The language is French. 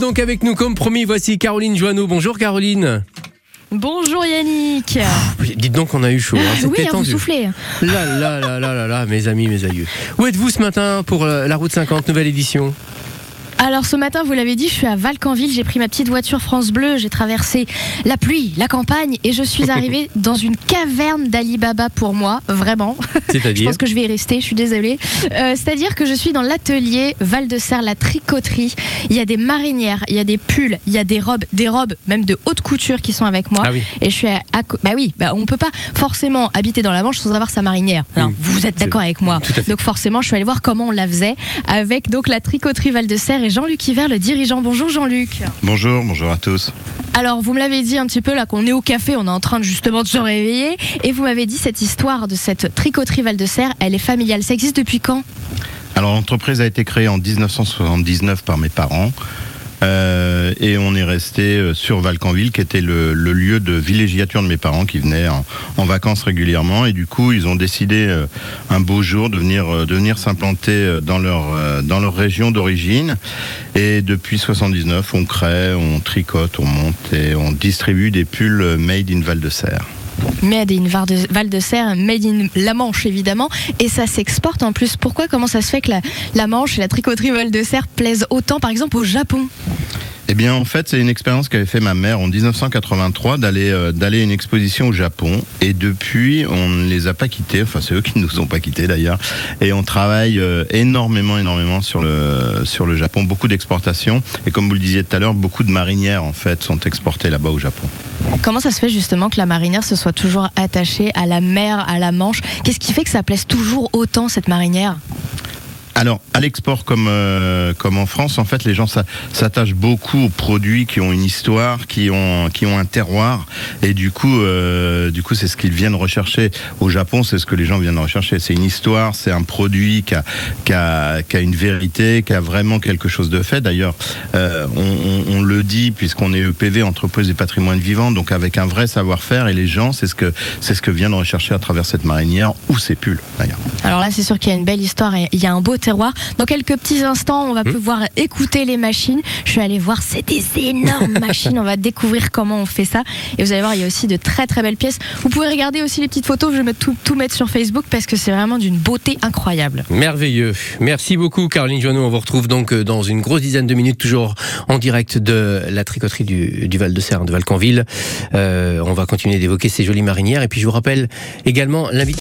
Donc avec nous, comme promis, voici Caroline Joanneau. Bonjour Caroline. Bonjour Yannick. Dites donc qu'on a eu chaud. Hein. oui, hein, vous soufflez. Là, là, là, là, là, là, mes amis, mes aïeux. Où êtes-vous ce matin pour euh, la route 50, nouvelle édition? Alors ce matin, vous l'avez dit, je suis à Valcanville. J'ai pris ma petite voiture France Bleu. J'ai traversé la pluie, la campagne et je suis arrivée dans une caverne d'Alibaba pour moi. Vraiment. Je C'est-à-dire pense que je vais y rester, je suis désolée. Euh, C'est-à-dire que je suis dans l'atelier Val de Serre, la tricoterie. Il y a des marinières, il y a des pulls, il y a des robes, des robes même de haute couture qui sont avec moi. Ah oui. Et je suis à, bah oui, bah on peut pas forcément habiter dans la Manche sans avoir sa marinière. Alors, vous êtes d'accord avec moi. Donc forcément, je suis allée voir comment on la faisait avec donc la tricoterie Val de Serre et Jean-Luc Hiver, le dirigeant. Bonjour Jean-Luc. Bonjour, bonjour à tous. Alors, vous me l'avez dit un petit peu là qu'on est au café, on est en train de justement de se réveiller et vous m'avez dit cette histoire de cette tricoterie Val de Serre, elle est familiale. Ça existe depuis quand? Alors l'entreprise a été créée en 1979 par mes parents euh, et on est resté euh, sur Valcanville qui était le, lieu de villégiature de mes parents qui venaient en, vacances régulièrement et du coup ils ont décidé euh, un beau jour de venir, de venir s'implanter dans leur, dans leur région d'origine et depuis 79 on crée, on tricote, on monte et on distribue des pulls made in Val de Serre. Made in Val de Serre, made in La Manche évidemment, et ça s'exporte en plus. Pourquoi Comment ça se fait que la, Manche et la tricoterie Val de Serre plaisent autant, par exemple, au Japon? Eh bien, en fait, c'est une expérience qu'avait fait ma mère en 1983 d'aller euh, d'aller à une exposition au Japon. Et depuis, on ne les a pas quittés. Enfin, c'est eux qui ne nous ont pas quittés d'ailleurs. Et on travaille euh, énormément, énormément sur le sur le Japon. Beaucoup d'exportations. Et comme vous le disiez tout à l'heure, beaucoup de marinières en fait sont exportées là-bas au Japon. Comment ça se fait justement que la marinière se soit toujours attachée à la mer, à la Manche? Qu'est-ce qui fait que ça plaise toujours autant cette marinière? Alors, à l'export comme, euh, comme en France, en fait, les gens s'a- s'attachent beaucoup aux produits qui ont une histoire, qui ont, qui ont un terroir. Et du coup, euh, du coup, c'est ce qu'ils viennent rechercher. Au Japon, c'est ce que les gens viennent rechercher. C'est une histoire, c'est un produit qui a, qui, a, qui a une vérité, qui a vraiment quelque chose de fait. D'ailleurs, euh, on, on- on le dit, puisqu'on est EPV, entreprise du patrimoine vivant, donc avec un vrai savoir-faire. Et les gens, c'est ce que, c'est ce que viennent rechercher à travers cette marinière ou ces pulls, d'ailleurs. Alors là, c'est sûr qu'il y a une belle histoire et il y a un beau terroir. Dans quelques petits instants, on va pouvoir écouter les machines. Je suis allée voir, c'est des énormes machines. On va découvrir comment on fait ça. Et vous allez voir, il y a aussi de très très belles pièces. Vous pouvez regarder aussi les petites photos. Je vais tout, tout mettre sur Facebook parce que c'est vraiment d'une beauté incroyable. Merveilleux. Merci beaucoup Caroline Joanneau. On vous retrouve donc euh, dans une grosse dizaine de minutes, toujours en direct de la tricoterie du, du Val de Serre, de Valcanville. Euh, on va continuer d'évoquer ces jolies marinières. Et puis je vous rappelle également l'invitation.